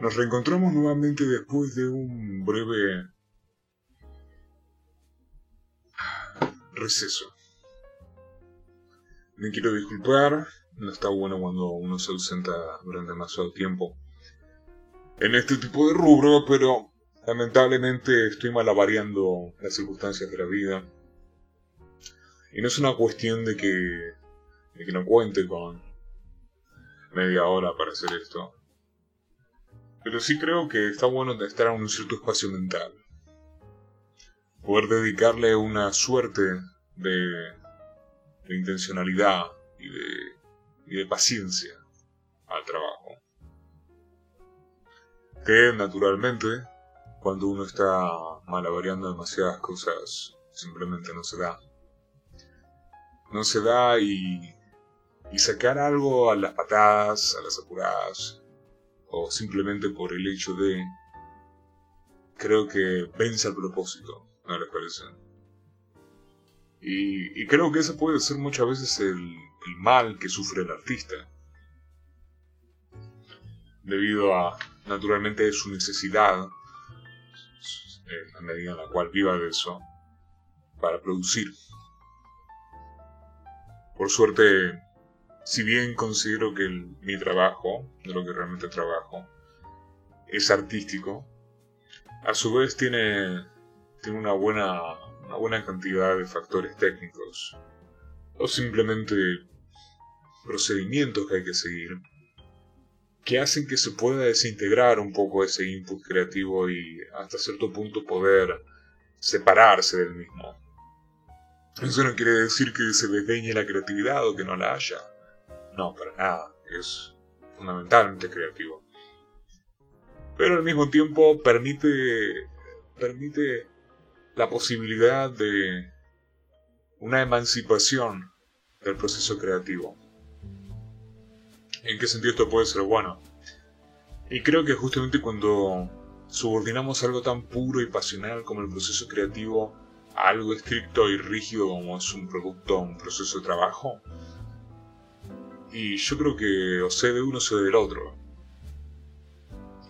Nos reencontramos nuevamente después de un breve receso. Me quiero disculpar, no está bueno cuando uno se ausenta durante demasiado tiempo en este tipo de rubro, pero lamentablemente estoy malavariando las circunstancias de la vida. Y no es una cuestión de que, de que no cuente con media hora para hacer esto. Pero sí creo que está bueno estar en un cierto espacio mental. Poder dedicarle una suerte de, de intencionalidad y de, y de paciencia al trabajo. Que naturalmente, cuando uno está malavariando demasiadas cosas, simplemente no se da. No se da y, y sacar algo a las patadas, a las apuradas, o simplemente por el hecho de, creo que vence al propósito, ¿no les parece? Y, creo que ese puede ser muchas veces el, el mal que sufre el artista, debido a, naturalmente, su necesidad, en la medida en la cual viva de eso, para producir. Por suerte, si bien considero que mi trabajo, de lo que realmente trabajo, es artístico, a su vez tiene, tiene una, buena, una buena cantidad de factores técnicos o simplemente procedimientos que hay que seguir que hacen que se pueda desintegrar un poco ese input creativo y hasta cierto punto poder separarse del mismo. Eso no quiere decir que se desdeñe la creatividad o que no la haya. No, para nada. Es fundamentalmente creativo. Pero al mismo tiempo permite, permite la posibilidad de una emancipación del proceso creativo. ¿En qué sentido esto puede ser bueno? Y creo que justamente cuando subordinamos algo tan puro y pasional como el proceso creativo a algo estricto y rígido como es un producto, un proceso de trabajo, y yo creo que o sé de uno o sé del otro.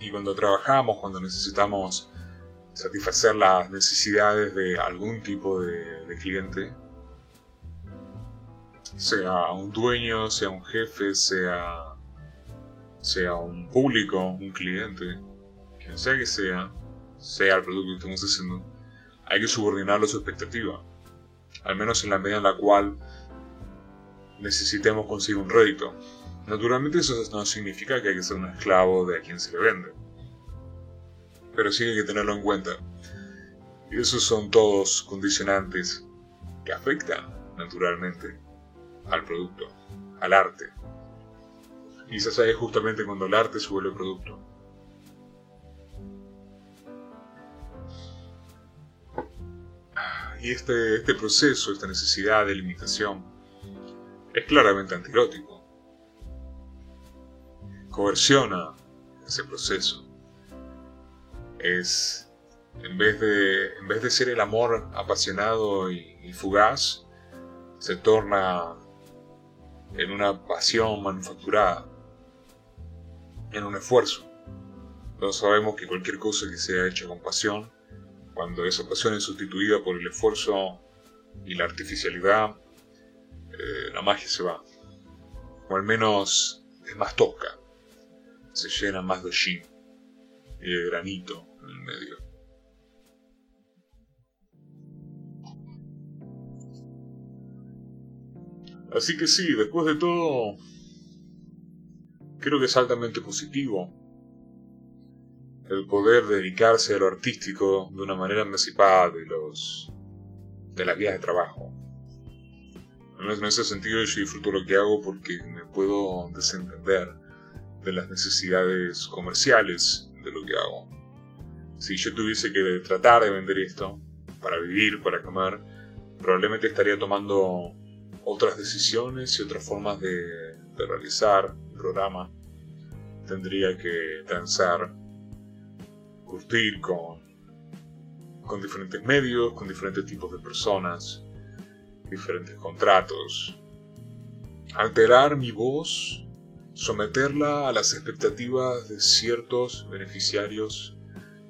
Y cuando trabajamos, cuando necesitamos satisfacer las necesidades de algún tipo de, cliente, sea un dueño, sea un jefe, sea, sea un público, un cliente, quien sea que sea, sea el producto que estemos haciendo, hay que subordinarlo a su expectativa. Al menos en la medida en la cual necesitemos conseguir un rédito. Naturalmente eso no significa que hay que ser un esclavo de a quien se le vende. Pero sí hay que tenerlo en cuenta. Y esos son todos condicionantes que afectan, naturalmente, al producto, al arte. Y se sabe justamente cuando el arte se vuelve producto. Y este, este proceso, esta necesidad de limitación, es claramente antirótico. Coerciona ese proceso. Es, en vez de, en vez de ser el amor apasionado y, fugaz, se torna en una pasión manufacturada, en un esfuerzo. Todos sabemos que cualquier cosa que sea hecha con pasión, cuando esa pasión es sustituida por el esfuerzo y la artificialidad, eh, la magia se va. O al menos es más tosca. Se llena más de shin y de granito en el medio. Así que sí, después de todo, creo que es altamente positivo el poder dedicarse a lo artístico de una manera emancipada de los de las vías de trabajo. En ese sentido yo disfruto lo que hago porque me puedo desentender de las necesidades comerciales de lo que hago. Si yo tuviese que tratar de vender esto para vivir, para comer, probablemente estaría tomando otras decisiones y otras formas de, realizar el programa. Tendría que transar, curtir con, con diferentes medios, con diferentes tipos de personas, diferentes contratos, alterar mi voz someterla a las expectativas de ciertos beneficiarios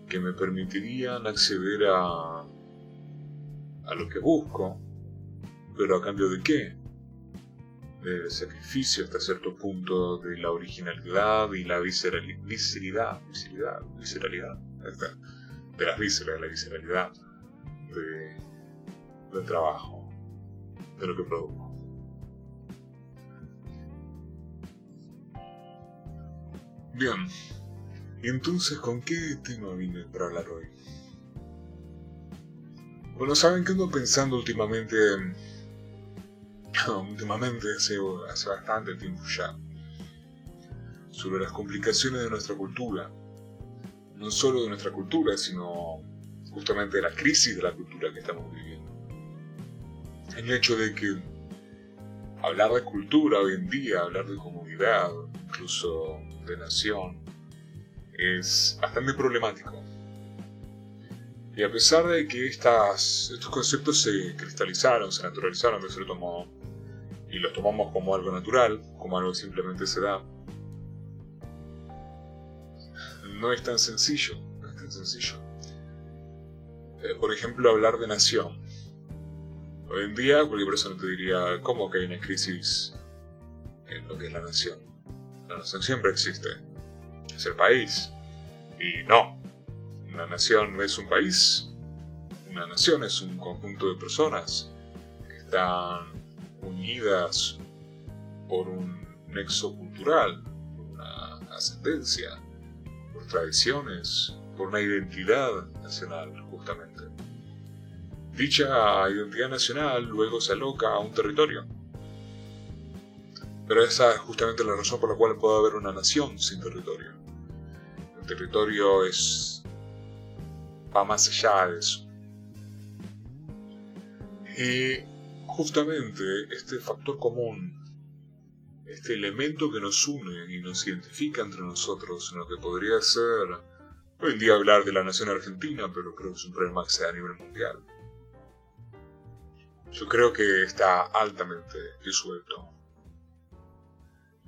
que me permitirían acceder a, a lo que busco, pero a cambio de qué? Del sacrificio hasta cierto punto de la originalidad y la visceralidad, visceralidad, visceralidad, de las vísceras, de la visceralidad de, del trabajo, de lo que produjo. Bien, entonces, ¿con qué tema vine para hablar hoy? Bueno, ¿saben qué ando pensando últimamente? últimamente, hace, hace bastante tiempo ya. Sobre las complicaciones de nuestra cultura. No solo de nuestra cultura, sino justamente de la crisis de la cultura que estamos viviendo. El hecho de que hablar de cultura hoy en día, hablar de comunidad, incluso de nación, es bastante problemático. Y a pesar de que estas, estos conceptos se cristalizaron, se naturalizaron de cierto modo, y los tomamos como algo natural, como algo que simplemente se da, no es tan sencillo, no es tan sencillo. Eh, por ejemplo, hablar de nación. Hoy en día cualquier persona te diría, ¿cómo que hay una crisis en lo que es la nación? La nación siempre existe. Es el país. Y no, una nación es un país. Una nación es un conjunto de personas que están unidas por un nexo cultural, por una ascendencia, por tradiciones, por una identidad nacional. Dicha identidad nacional luego se aloca a un territorio. Pero esa es justamente la razón por la cual puede haber una nación sin territorio. El territorio es va más allá de eso. Y justamente este factor común, este elemento que nos une y nos identifica entre nosotros en lo que podría ser hoy en día hablar de la nación argentina, pero creo que es un problema que se a nivel mundial. Yo creo que está altamente disuelto.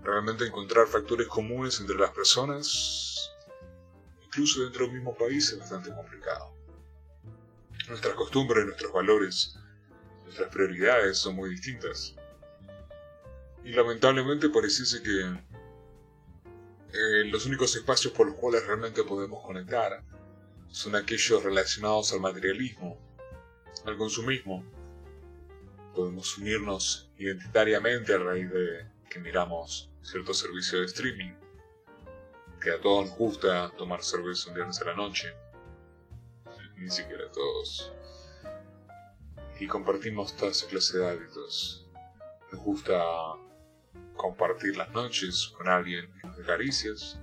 Realmente encontrar factores comunes entre las personas, incluso dentro del mismo país, es bastante complicado. Nuestras costumbres, nuestros valores, nuestras prioridades son muy distintas. Y lamentablemente pareciese que eh, los únicos espacios por los cuales realmente podemos conectar son aquellos relacionados al materialismo, al consumismo. Podemos unirnos identitariamente a raíz de que miramos cierto servicio de streaming, que a todos nos gusta tomar cerveza un viernes a la noche, ni siquiera a todos, y compartimos toda esa clase de hábitos. Nos gusta compartir las noches con alguien que nos dé caricias.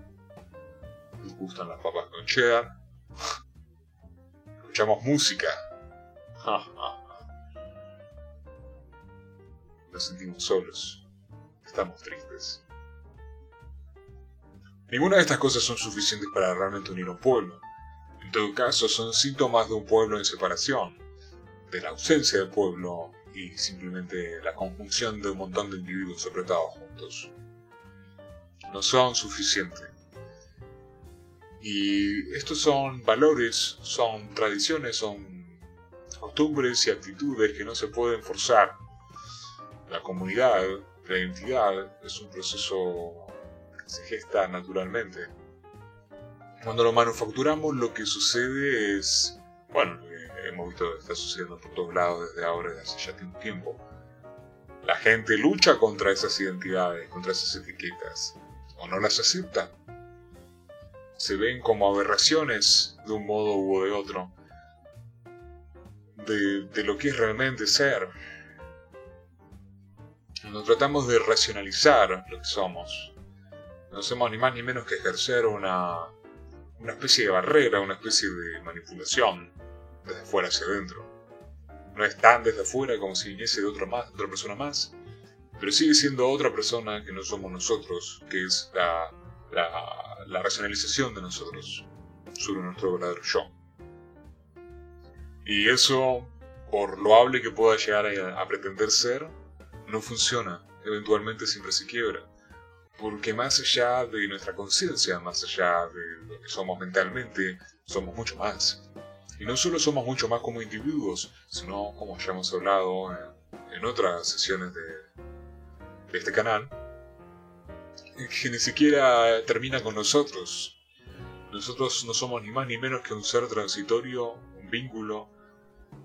Nos gustan las papas con cheddar. Escuchamos música. Nos sentimos solos. Estamos tristes. Ninguna de estas cosas son suficientes para realmente unir un pueblo. En todo caso, son síntomas de un pueblo en separación, de la ausencia del pueblo y simplemente la conjunción de un montón de individuos apretados juntos. No son suficientes. Y estos son valores, son tradiciones, son costumbres y actitudes que no se pueden forzar. La comunidad, la identidad, es un proceso que se gesta naturalmente. Cuando lo manufacturamos lo que sucede es, bueno, hemos visto que está sucediendo por todos lados desde ahora, desde hace ya tiempo. La gente lucha contra esas identidades, contra esas etiquetas, o no las acepta. Se ven como aberraciones de un modo u de otro, de, de lo que es realmente ser. Nos tratamos de racionalizar lo que somos. No hacemos ni más ni menos que ejercer una, una especie de barrera, una especie de manipulación desde fuera hacia adentro. No es tan desde afuera como si viniese de otra, más, otra persona más, pero sigue siendo otra persona que no somos nosotros, que es la, la, racionalización de nosotros sobre nuestro verdadero yo. Y eso, por loable que pueda llegar a, a pretender ser, no funciona, eventualmente siempre se quiebra. Porque más allá de nuestra conciencia, más allá de lo que somos mentalmente, somos mucho más. Y no solo somos mucho más como individuos, sino como ya hemos hablado en, otras sesiones de, este canal, que ni siquiera termina con nosotros. Nosotros no somos ni más ni menos que un ser transitorio, un vínculo,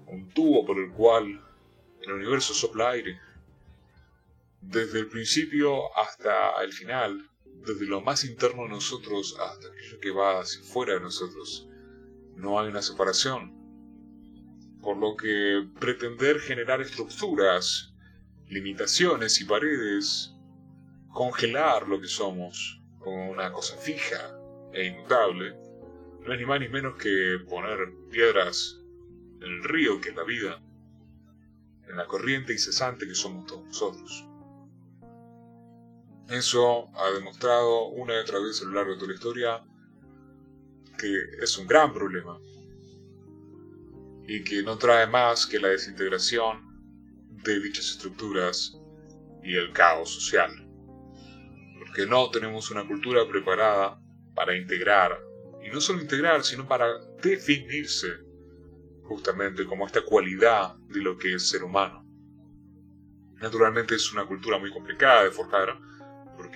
un tubo por el cual el universo sopla aire. Desde el principio hasta el final, desde lo más interno de nosotros hasta aquello que va hacia fuera de nosotros, no hay una separación. Por lo que pretender generar estructuras, limitaciones y paredes, congelar lo que somos como una cosa fija e inmutable, no es ni más ni menos que poner piedras en el río que es la vida, en la corriente incesante que somos todos nosotros. Eso ha demostrado una y otra vez a lo largo de toda la historia que es un gran problema y que no trae más que la desintegración de dichas estructuras y el caos social. Porque no tenemos una cultura preparada para integrar, y no solo integrar, sino para definirse justamente como esta cualidad de lo que es ser humano. Naturalmente es una cultura muy complicada de forjar,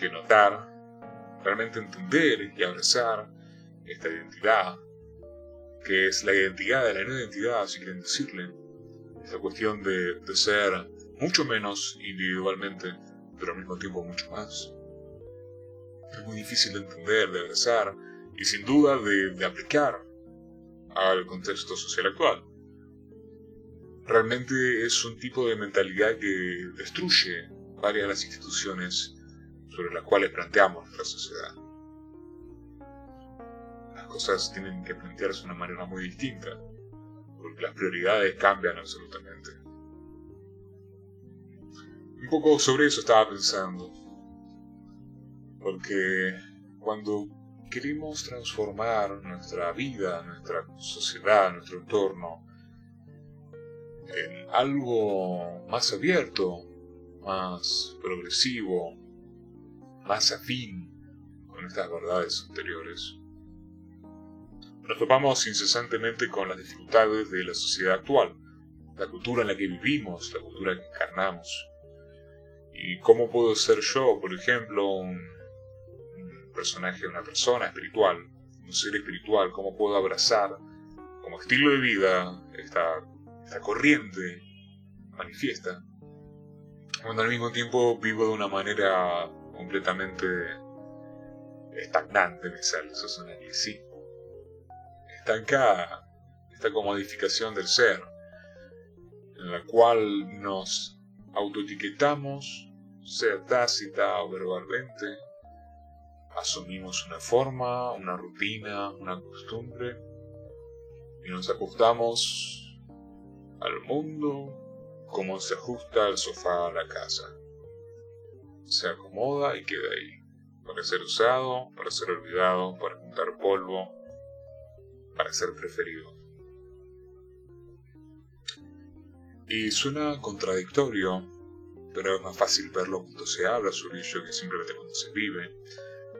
porque notar, realmente entender y abrazar esta identidad, que es la identidad de la no identidad, si quieren decirle, esta cuestión de, de ser mucho menos individualmente, pero al mismo tiempo mucho más. Es muy difícil de entender, de abrazar y sin duda de, de aplicar al contexto social actual. Realmente es un tipo de mentalidad que destruye varias de las instituciones sobre las cuales planteamos nuestra sociedad. Las cosas tienen que plantearse de una manera muy distinta, porque las prioridades cambian absolutamente. Un poco sobre eso estaba pensando, porque cuando queremos transformar nuestra vida, nuestra sociedad, nuestro entorno, en algo más abierto, más progresivo, más afín con estas verdades anteriores. Nos topamos incesantemente con las dificultades de la sociedad actual, la cultura en la que vivimos, la cultura que encarnamos. ¿Y cómo puedo ser yo, por ejemplo, un, personaje, una persona espiritual, un ser espiritual? ¿Cómo puedo abrazar como estilo de vida esta, esta corriente manifiesta? Cuando al mismo tiempo vivo de una manera completamente estagnante, me sale, eso es un anglicismo. Estancada, esta comodificación del ser, en la cual nos autoetiquetamos, sea tácita o verbalmente, asumimos una forma, una rutina, una costumbre, y nos ajustamos al mundo como se ajusta el sofá a la casa se acomoda y queda ahí, para ser usado, para ser olvidado, para juntar polvo, para ser preferido. Y suena contradictorio, pero es más fácil verlo cuando se habla sobre ello que simplemente cuando se vive.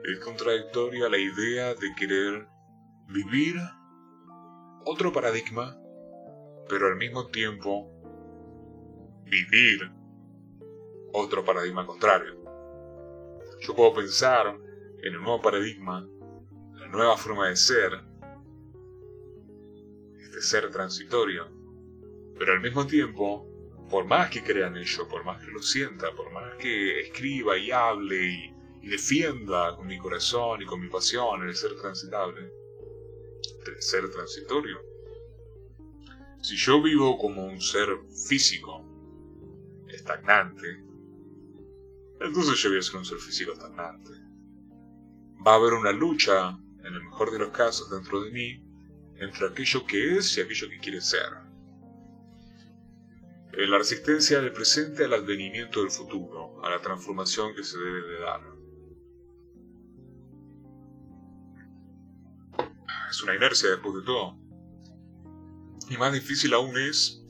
Es contradictoria la idea de querer vivir otro paradigma, pero al mismo tiempo vivir otro paradigma contrario. Yo puedo pensar en el nuevo paradigma, la nueva forma de ser, este ser transitorio, pero al mismo tiempo, por más que crea en ello, por más que lo sienta, por más que escriba y hable y, y defienda con mi corazón y con mi pasión el ser transitable, el ser transitorio, si yo vivo como un ser físico, estagnante, entonces yo voy a ser un ser físico estagnante. Va a haber una lucha, en el mejor de los casos, dentro de mí, entre aquello que es y aquello que quiere ser. Eh, la resistencia del presente al advenimiento del futuro, a la transformación que se debe de dar. Es una inercia después de todo. Y más difícil aún es,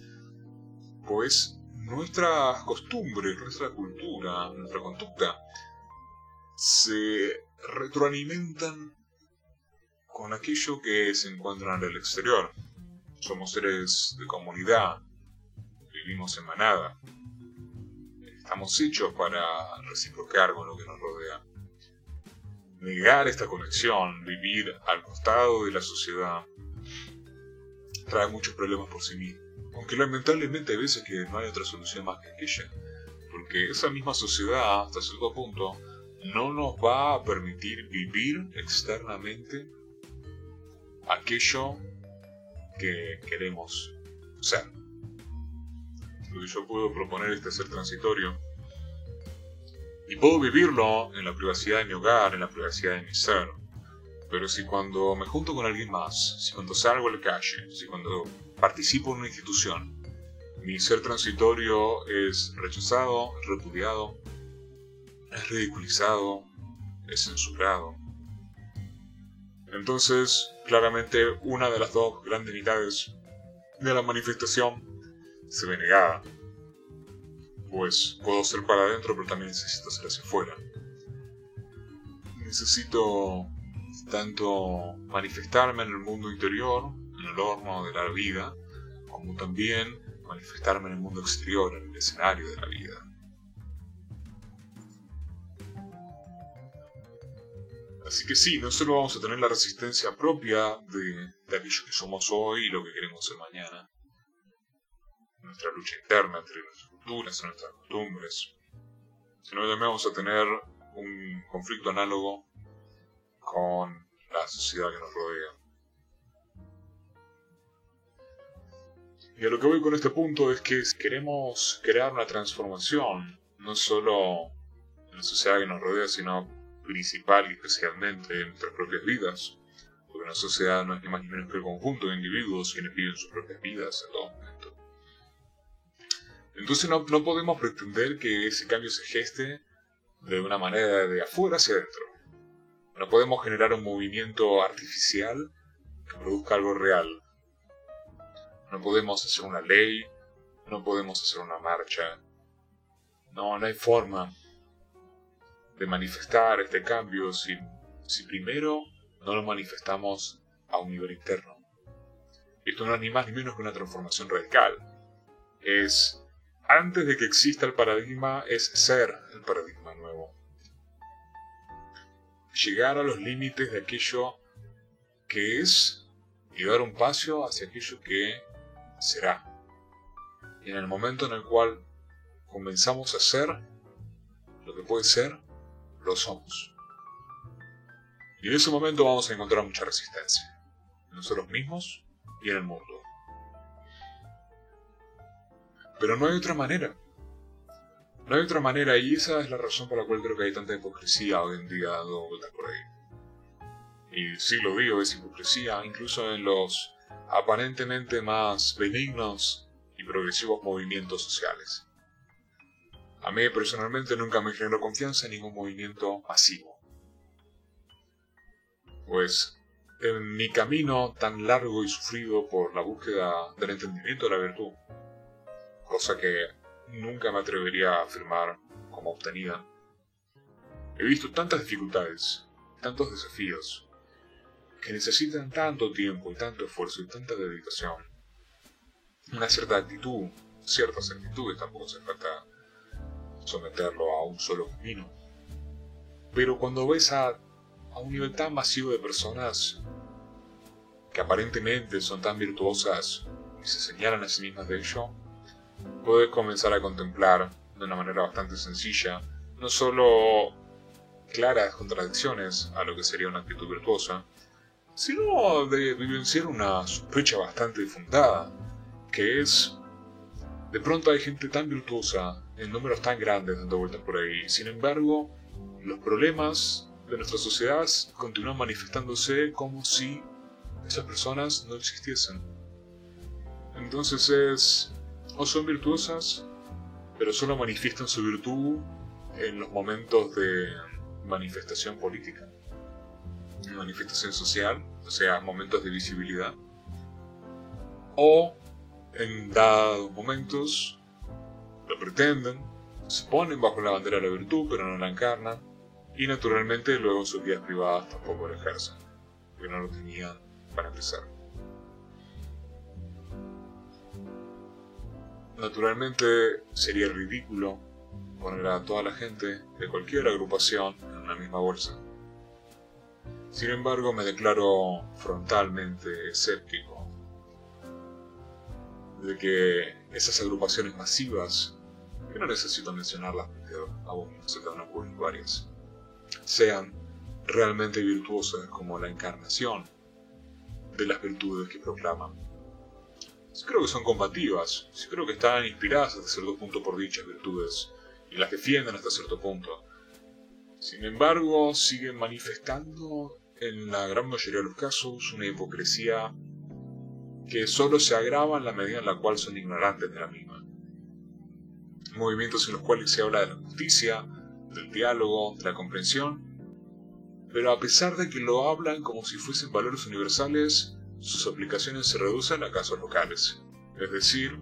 pues, nuestras costumbres, nuestra cultura, nuestra conducta se retroalimentan con aquello que se encuentra en el exterior. Somos seres de comunidad, vivimos en manada, estamos hechos para reciprocar con lo que nos rodea. Negar esta conexión, vivir al costado de la sociedad, trae muchos problemas por sí mismo. Aunque lamentablemente hay veces que no hay otra solución más que aquella. Porque esa misma sociedad, hasta cierto punto, no nos va a permitir vivir externamente aquello que queremos ser. Lo que yo puedo proponer este ser transitorio. Y puedo vivirlo en la privacidad de mi hogar, en la privacidad de mi ser. Pero si cuando me junto con alguien más, si cuando salgo a la calle, si cuando participo en una institución, mi ser transitorio es rechazado, repudiado, es ridiculizado, es censurado. Entonces, claramente, una de las dos grandes mitades de la manifestación se ve negada. Pues puedo ser para adentro, pero también necesito ser hacia afuera. Necesito tanto manifestarme en el mundo interior, el horno de la vida, como también manifestarme en el mundo exterior, en el escenario de la vida. Así que sí, no solo vamos a tener la resistencia propia de, aquello que somos hoy y lo que queremos ser mañana, nuestra lucha interna entre nuestras culturas, nuestras costumbres, sino también vamos a tener un conflicto análogo con la sociedad que nos rodea. Y a lo que voy con este punto es que si queremos crear una transformación, no solo en la sociedad que nos rodea, sino principal y especialmente en nuestras propias vidas, porque una sociedad no es ni más ni menos que el conjunto de individuos quienes viven sus propias vidas en todo momento. Entonces no, no podemos pretender que ese cambio se geste de una manera de afuera hacia adentro. No podemos generar un movimiento artificial que produzca algo real. No podemos hacer una ley, no podemos hacer una marcha. No, no hay forma de manifestar este cambio si, si primero no lo manifestamos a un nivel interno. Esto no es ni más ni menos que una transformación radical. Es, antes de que exista el paradigma, es ser el paradigma nuevo llegar a los límites de aquello que es y dar un paso hacia aquello que será. Y en el momento en el cual comenzamos a ser lo que puede ser, lo somos. Y en ese momento vamos a encontrar mucha resistencia, en nosotros mismos y en el mundo. Pero no hay otra manera. No hay otra manera y esa es la razón por la cual creo que hay tanta hipocresía hoy en día dando vueltas por ahí. Y sí lo digo, es hipocresía incluso en los aparentemente más benignos y progresivos movimientos sociales. A mí personalmente nunca me generó confianza en ningún movimiento masivo. Pues en mi camino tan largo y sufrido por la búsqueda del entendimiento de la virtud, cosa que nunca me atrevería a afirmar como obtenida. He visto tantas dificultades, tantos desafíos, que necesitan tanto tiempo y tanto esfuerzo y tanta dedicación. Una cierta actitud, ciertas actitudes tampoco se falta someterlo a un solo camino. Pero cuando ves a, a un nivel tan masivo de personas que aparentemente son tan virtuosas y se señalan a sí mismas de ello, puedes comenzar a contemplar de una manera bastante sencilla no solo claras contradicciones a lo que sería una actitud virtuosa, sino de vivenciar una sospecha bastante fundada, que es, de pronto hay gente tan virtuosa, en números tan grandes dando vueltas por ahí, sin embargo, los problemas de nuestra sociedad continúan manifestándose como si esas personas no existiesen. Entonces es o son virtuosas, pero solo manifiestan su virtud en los momentos de manifestación política, manifestación social, o sea, momentos de visibilidad, o en dados momentos lo pretenden, se ponen bajo la bandera de la virtud, pero no la encarnan, y naturalmente luego sus vidas privadas tampoco lo ejercen, porque no lo tenían para empezar. Naturalmente sería ridículo poner a toda la gente de cualquier agrupación en una misma bolsa. Sin embargo, me declaro frontalmente escéptico de que esas agrupaciones masivas, que no necesito mencionarlas porque aún se te van a sean realmente virtuosas como la encarnación de las virtudes que proclaman. Sí creo que son combativas, sí creo que están inspiradas hasta cierto punto por dichas virtudes y las defienden hasta cierto punto. Sin embargo, siguen manifestando en la gran mayoría de los casos una hipocresía que solo se agrava en la medida en la cual son ignorantes de la misma. Movimientos en los cuales se habla de la justicia, del diálogo, de la comprensión, pero a pesar de que lo hablan como si fuesen valores universales, sus aplicaciones se reducen a casos locales. Es decir,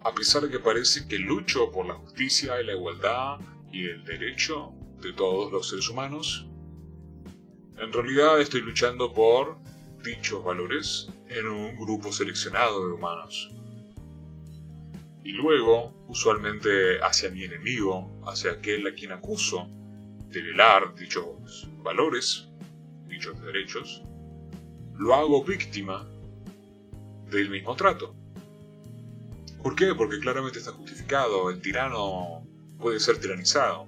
a pesar de que parece que lucho por la justicia y la igualdad y el derecho de todos los seres humanos, en realidad estoy luchando por dichos valores en un grupo seleccionado de humanos. Y luego, usualmente hacia mi enemigo, hacia aquel a quien acuso de violar dichos valores, dichos derechos, lo hago víctima del mismo trato. ¿Por qué? Porque claramente está justificado, el tirano puede ser tiranizado.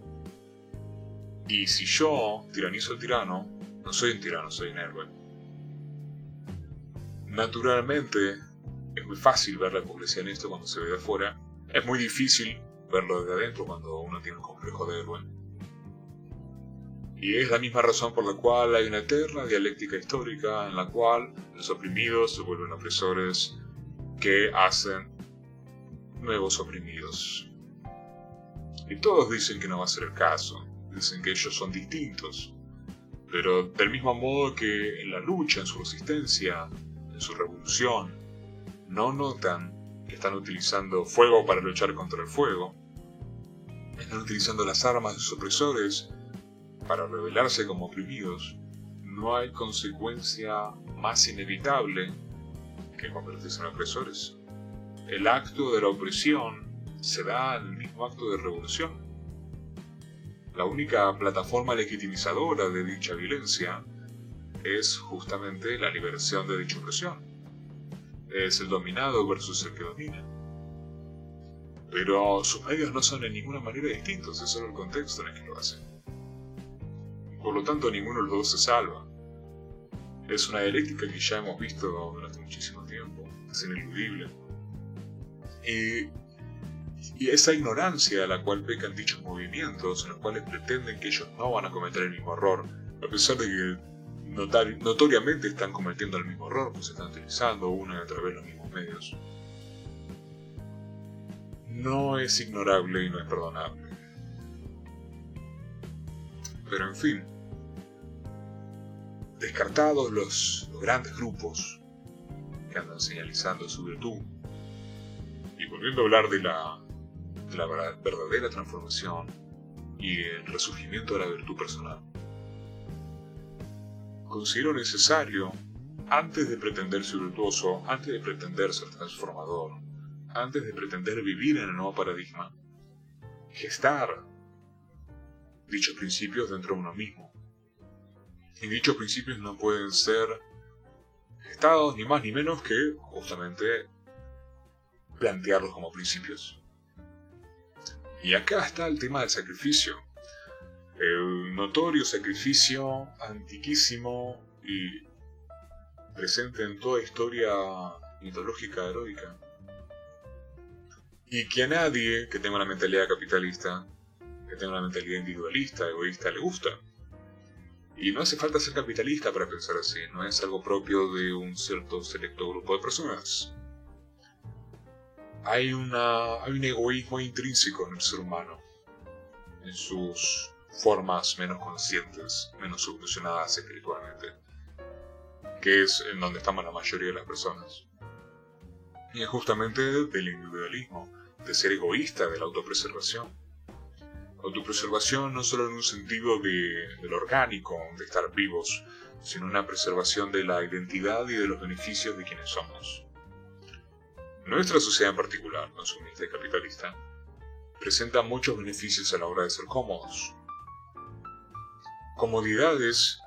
Y si yo tiranizo al tirano, no soy un tirano, soy un héroe. Naturalmente, es muy fácil ver la hipocresía en esto cuando se ve de afuera. Es muy difícil verlo desde adentro cuando uno tiene un complejo de héroe. Y es la misma razón por la cual hay una eterna dialéctica histórica en la cual los oprimidos se vuelven opresores que hacen nuevos oprimidos. Y todos dicen que no va a ser el caso, dicen que ellos son distintos, pero del mismo modo que en la lucha, en su resistencia, en su revolución, no notan que están utilizando fuego para luchar contra el fuego, están utilizando las armas de sus opresores para rebelarse como oprimidos, no hay consecuencia más inevitable que convertirse en opresores. El acto de la opresión se da en el mismo acto de revolución. La única plataforma legitimizadora de dicha violencia es justamente la liberación de dicha opresión. Es el dominado versus el que domina. Pero sus medios no son en ninguna manera distintos, es solo el contexto en el que lo hacen. Por lo tanto, ninguno de los dos se salva. Es una dialéctica que ya hemos visto durante muchísimo tiempo, es ineludible. Y y esa ignorancia a la cual pecan dichos movimientos, en los cuales pretenden que ellos no van a cometer el mismo error, a pesar de que notoriamente están cometiendo el mismo error, pues están utilizando una y otra vez los mismos medios. No es ignorable y no es perdonable. Pero en fin, descartados los, los grandes grupos que andan señalizando su virtud, y volviendo a hablar de la la verdadera transformación y el resurgimiento de la virtud personal. Considero necesario, antes de pretender ser virtuoso, antes de pretender ser transformador, antes de pretender vivir en el nuevo paradigma, gestar dichos principios dentro de uno mismo. Y dichos principios no pueden ser gestados ni más ni menos que justamente plantearlos como principios. Y acá está el tema del sacrificio. El notorio sacrificio antiquísimo y presente en toda historia mitológica heroica. Y que a nadie que tenga una mentalidad capitalista, que tenga una mentalidad individualista, egoísta, le gusta. Y no hace falta ser capitalista para pensar así, no es algo propio de un cierto selecto grupo de personas hay, una, hay un egoísmo intrínseco en el ser humano, en sus formas menos conscientes, menos evolucionadas espiritualmente, que es en donde estamos la mayoría de las personas. Y es justamente del individualismo, de ser egoísta, de la autopreservación. Autopreservación no solo en un sentido de, lo orgánico, de estar vivos, sino una preservación de la identidad y de los beneficios de quienes somos. Nuestra sociedad en particular, consumista y capitalista, presenta muchos beneficios a la hora de ser cómodos. Comodidades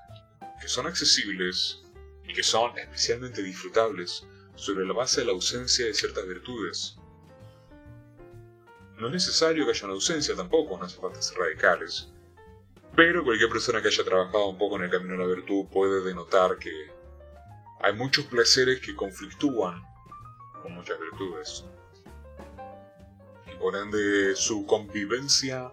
que son accesibles y que son especialmente disfrutables sobre la base de la ausencia de ciertas virtudes, no es necesario que haya una ausencia tampoco, no hace falta ser radicales. Pero cualquier persona que haya trabajado un poco en el camino de la virtud puede denotar que hay muchos placeres que conflictúan con muchas virtudes. Y por ende su convivencia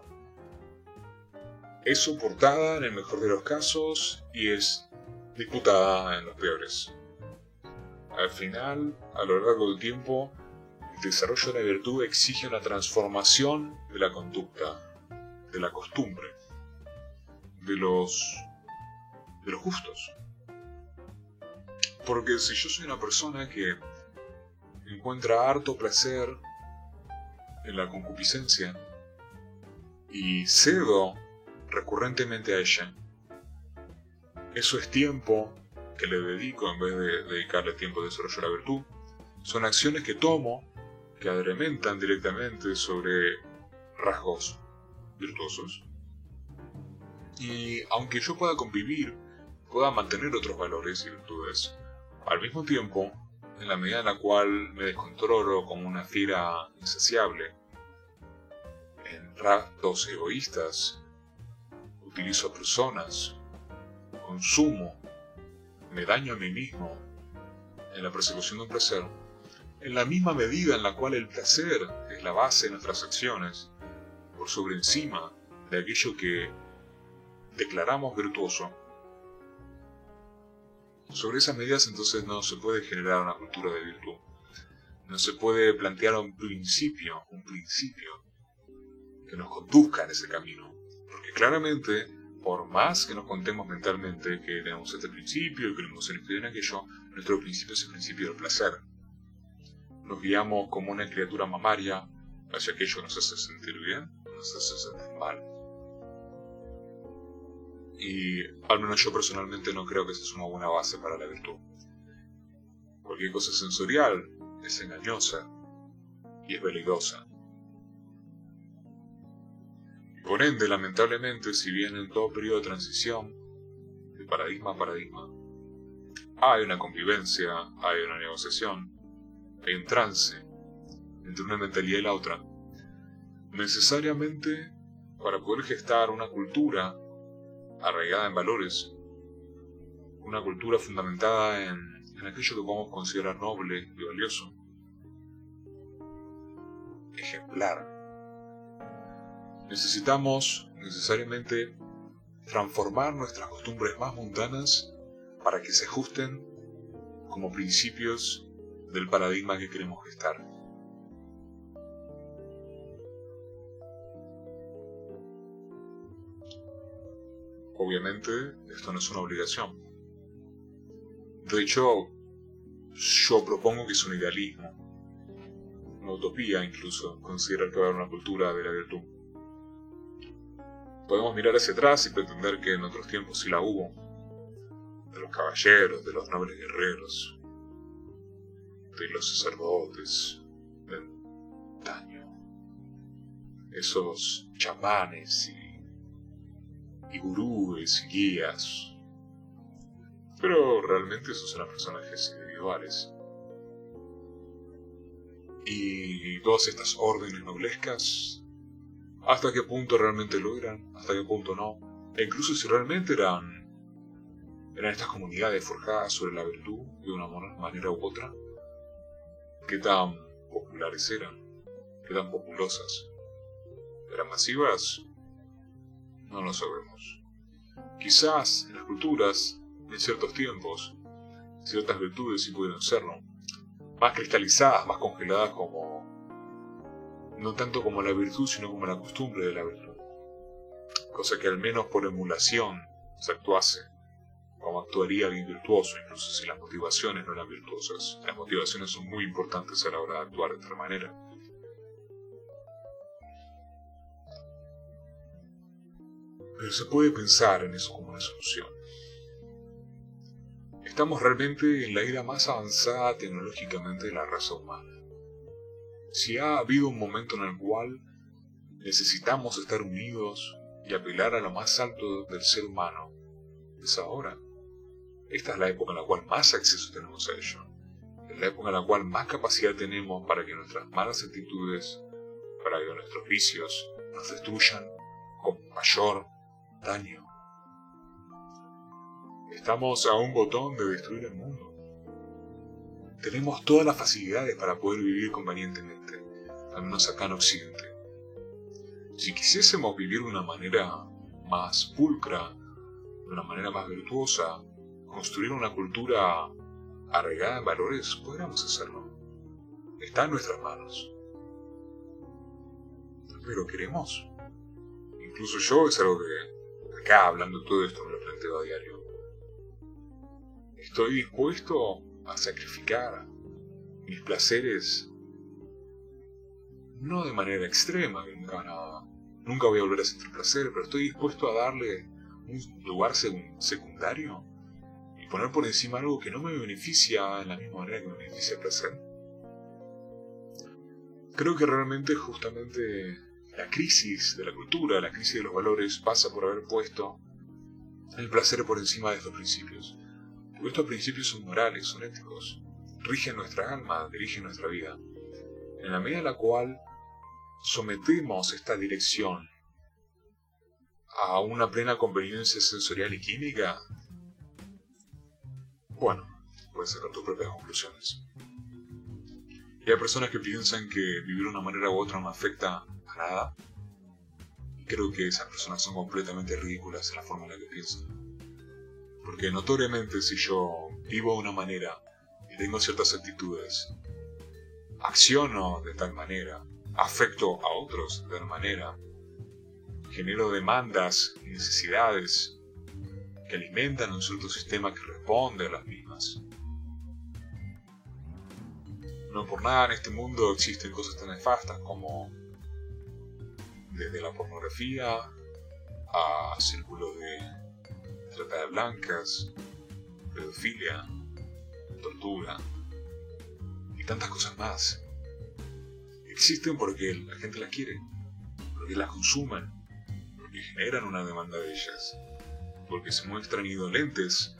es soportada en el mejor de los casos y es disputada en los peores. Al final, a lo largo del tiempo, el desarrollo de la virtud exige una transformación de la conducta, de la costumbre, de los, de los. Porque si yo soy una persona que encuentra harto placer en la concupiscencia y cedo recurrentemente a ella, eso es tiempo que le dedico en vez de dedicarle tiempo a desarrollo de la virtud. Son acciones que tomo que adrementan directamente sobre rasgos virtuosos. Y aunque yo pueda convivir, pueda mantener otros valores y virtudes, al mismo tiempo, en la medida en la cual me descontrolo como una fiera insaciable, en raptos egoístas, utilizo a personas, consumo, me daño a mí mismo en la persecución de un placer, en la misma medida en la cual el placer es la base de nuestras acciones, por sobre encima de aquello que declaramos virtuoso, sobre esas medidas entonces no se puede generar una cultura de virtud. No se puede plantear un principio, un principio que nos conduzca en ese camino. Porque claramente, por más que nos contemos mentalmente que tenemos este principio y queremos ser en aquello, nuestro principio es el principio del placer nos guiamos como una criatura mamaria hacia aquello que nos hace sentir bien, nos hace sentir mal. Y al menos yo personalmente no creo que es una buena base para la virtud. Cualquier cosa sensorial es engañosa y es velidosa. Y por ende, lamentablemente, si bien en todo periodo de transición, de paradigma a paradigma, hay una convivencia, hay una negociación, hay un trance entre una mentalidad y la otra. Necesariamente, para poder gestar una cultura arraigada en valores, una cultura fundamentada en, en aquello que podemos considerar noble y valioso, ejemplar. Necesitamos necesariamente transformar nuestras costumbres más mundanas para que se ajusten como principios del paradigma que queremos gestar. Obviamente, esto no es una obligación. De hecho, yo propongo que es un idealismo, una utopía incluso, considerar que va a haber una cultura de la virtud. Podemos mirar hacia atrás y pretender que en otros tiempos sí la hubo, de los caballeros, de los nobles guerreros, de los sacerdotes del daño, esos chamanes y, y gurúes y guías. Pero realmente esos eran personajes individuales. Y todas estas órdenes noblescas, ¿hasta qué punto realmente lo eran? ¿Hasta qué punto no? E incluso si realmente eran, eran estas comunidades forjadas sobre la virtud de una manera u otra, ¿Qué tan populares eran? ¿Qué tan populosas? ¿Eran masivas? No lo sabemos. Quizás en las culturas, en ciertos tiempos, ciertas virtudes sí pudieron serlo. Más cristalizadas, más congeladas como... No tanto como la virtud, sino como la costumbre de la virtud. Cosa que al menos por emulación se actuase como actuaría alguien virtuoso, incluso si las motivaciones no eran virtuosas. Las motivaciones son muy importantes a la hora de actuar de otra manera. Pero se puede pensar en eso como una solución. Estamos realmente en la era más avanzada tecnológicamente de la raza humana. Si ha habido un momento en el cual necesitamos estar unidos y apelar a lo más alto del ser humano, es ahora. Esta es la época en la cual más acceso tenemos a ello. Es la época en la cual más capacidad tenemos para que nuestras malas actitudes, para que nuestros vicios nos destruyan con mayor Estamos a un botón de destruir el mundo. Tenemos todas las facilidades para poder vivir convenientemente, al menos acá en Occidente. Si quisiésemos vivir de una manera más pulcra, de una manera más virtuosa, construir una cultura arraigada en valores, podríamos hacerlo. Está en nuestras manos. Pero queremos. Incluso yo es algo que acá hablando todo esto me lo planteo a diario. Estoy dispuesto a sacrificar mis placeres no de manera extrema, nunca, voy a volver a sentir placer, pero estoy dispuesto a darle un lugar secundario y poner por encima algo que no me beneficia en la misma manera que me beneficia el placer. Creo que realmente justamente la crisis de la cultura, la crisis de los valores pasa por haber puesto el placer por encima de estos principios. Porque estos principios son morales, son éticos, rigen nuestra alma, dirigen nuestra vida. En la medida en la cual sometemos esta dirección a una plena conveniencia sensorial y química, bueno, puedes sacar tus propias conclusiones. Y hay personas que piensan que vivir de una manera u otra no afecta nada. Creo que esas personas son completamente ridículas en la forma en la que piensan. Porque notoriamente si yo vivo de una manera y tengo ciertas actitudes, acciono de tal manera, afecto a otros de tal manera, genero demandas y necesidades que alimentan un cierto sistema que responde a las mismas. No por nada en este mundo existen cosas tan nefastas como desde la pornografía a círculos de trata de blancas, pedofilia, tortura y tantas cosas más. Existen porque la gente las quiere, porque las consumen, porque generan una demanda de ellas, porque se muestran indolentes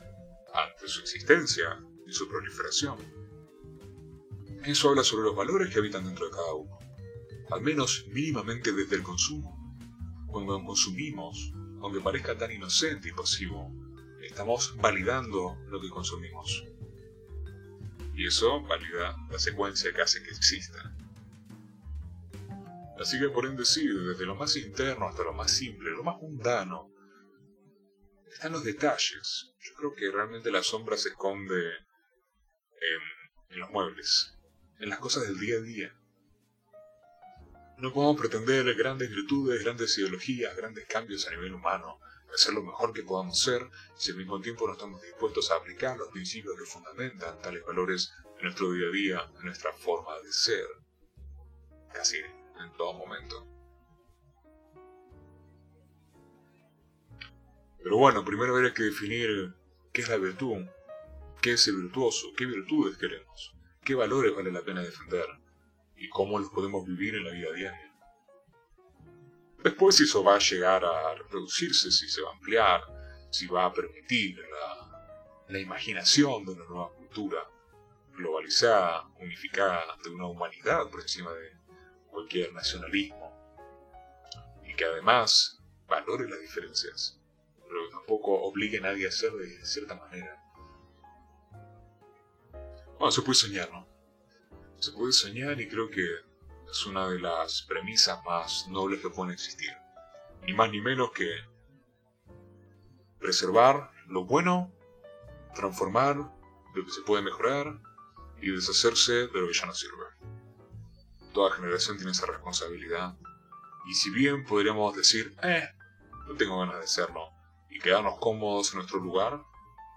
ante su existencia y su proliferación. Eso habla sobre los valores que habitan dentro de cada uno, al menos mínimamente desde el consumo. Cuando consumimos, aunque parezca tan inocente y pasivo, estamos validando lo que consumimos. Y eso valida la secuencia que hace que exista. Así que por ende desde lo más interno hasta lo más simple, lo más mundano, están los detalles. Yo creo que realmente la sombra se esconde en los muebles, en las cosas del día a día. No podemos pretender grandes virtudes, grandes ideologías, grandes cambios a nivel humano, hacer lo mejor que podamos ser si al mismo tiempo no estamos dispuestos a aplicar los principios que fundamentan tales valores en nuestro día a día, en nuestra forma de ser. Casi en todo momento. Pero bueno, primero habría que definir qué es la virtud, qué es el virtuoso, qué virtudes queremos, qué valores vale la pena defender y cómo los podemos vivir en la vida diaria. Después si eso va a llegar a reproducirse, si se va a ampliar, si va a permitir la, la imaginación de una nueva cultura globalizada, unificada, de una humanidad por encima de cualquier nacionalismo y que además valore las diferencias, pero que tampoco obligue a nadie a ser de cierta manera. Bueno, se puede soñar, ¿no? Se puede soñar y creo que es una de las premisas más nobles que pueden existir. Ni más ni menos que preservar lo bueno, transformar lo que se puede mejorar y deshacerse de lo que ya no sirve toda generación tiene esa responsabilidad. Y si bien podríamos decir, eh, no tengo ganas de hacerlo, y quedarnos cómodos en nuestro lugar,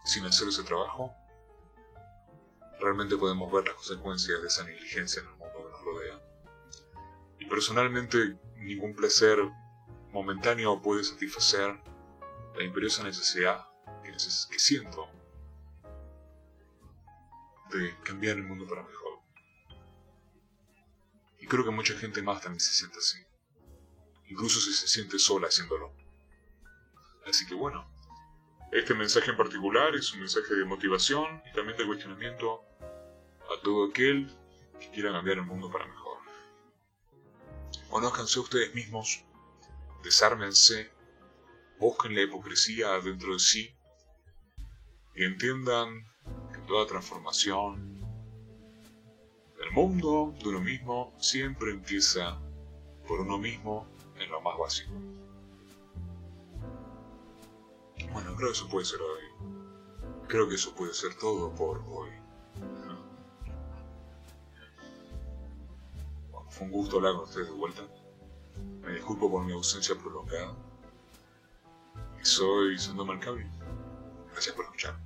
sin hacer ese trabajo, realmente podemos ver las consecuencias de esa negligencia en el mundo que nos rodea. Y personalmente, ningún placer momentáneo puede satisfacer la imperiosa necesidad que, que siento de cambiar el mundo para mejor. Y creo que mucha gente más también se siente así, incluso si se siente sola haciéndolo. Así que bueno, este mensaje en particular es un mensaje de motivación y también de cuestionamiento a todo aquel que quiera cambiar el mundo para mejor. Conozcanse ustedes mismos, desármense, busquen la hipocresía dentro de sí y entiendan que toda transformación del mundo, de uno mismo, siempre empieza por uno mismo en lo más básico. Bueno, creo que eso puede ser hoy. Creo que eso puede ser todo por hoy. Fue un gusto hablar con ustedes de vuelta. Me disculpo por mi ausencia prolongada. Y soy Sando Marcavi. Gracias por escuchar.